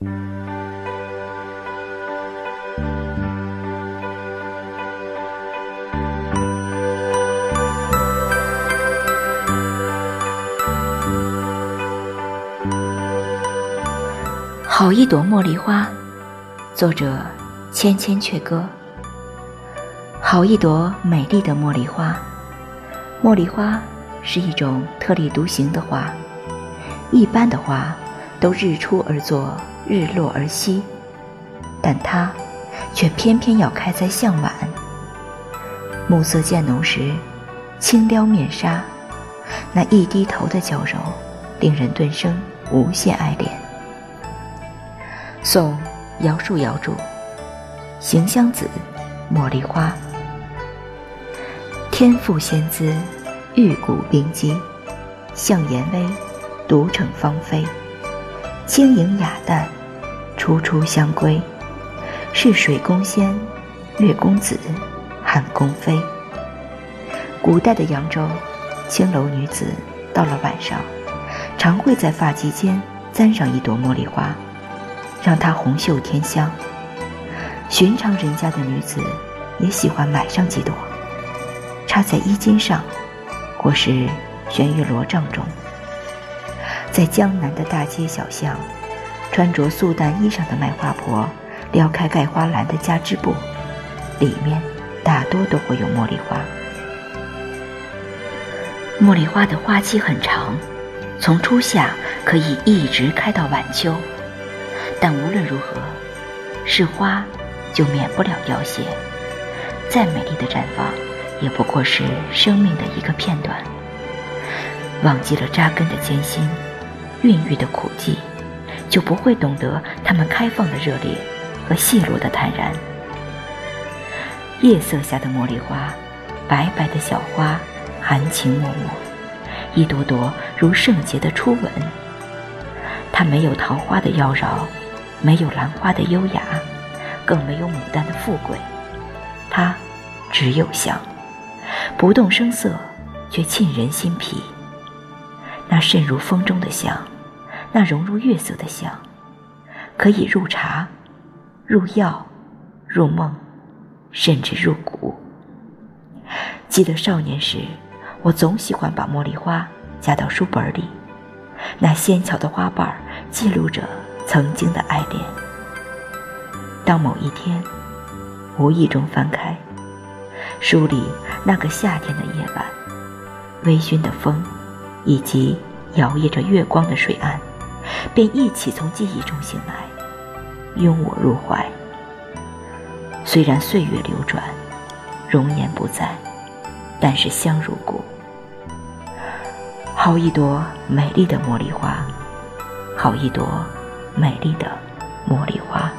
好一朵茉莉花，作者：千千阙歌。好一朵美丽的茉莉花，茉莉花是一种特立独行的花。一般的花都日出而作，日落而息，但它却偏偏要开在向晚。暮色渐浓时，轻撩面纱，那一低头的娇柔，令人顿生无限爱恋。宋姚树瑶著《行香子·茉莉花》，天赋仙姿，玉骨冰肌，向颜微，独逞芳菲，轻盈雅淡，初出香闺，是水宫仙，月公子，汉宫妃。古代的扬州青楼女子，到了晚上，常会在发髻间簪上一朵茉莉花。让它红袖添香。寻常人家的女子也喜欢买上几朵，插在衣襟上，或是悬于罗帐中。在江南的大街小巷，穿着素淡衣裳的卖花婆撩开盖花篮的家织布，里面大多都会有茉莉花。茉莉花的花期很长，从初夏可以一直开到晚秋。但无论如何，是花，就免不了凋谢。再美丽的绽放，也不过是生命的一个片段。忘记了扎根的艰辛，孕育的苦寂，就不会懂得它们开放的热烈和谢落的坦然。夜色下的茉莉花，白白的小花，含情脉脉，一朵朵如圣洁的初吻。它没有桃花的妖娆。没有兰花的优雅，更没有牡丹的富贵，它只有香，不动声色，却沁人心脾。那渗入风中的香，那融入月色的香，可以入茶、入药、入梦，甚至入骨。记得少年时，我总喜欢把茉莉花夹到书本里，那纤巧的花瓣记录着。曾经的爱恋。当某一天无意中翻开书里那个夏天的夜晚，微醺的风，以及摇曳着月光的水岸，便一起从记忆中醒来，拥我入怀。虽然岁月流转，容颜不在，但是香如故。好一朵美丽的茉莉花，好一朵。美丽的茉莉花。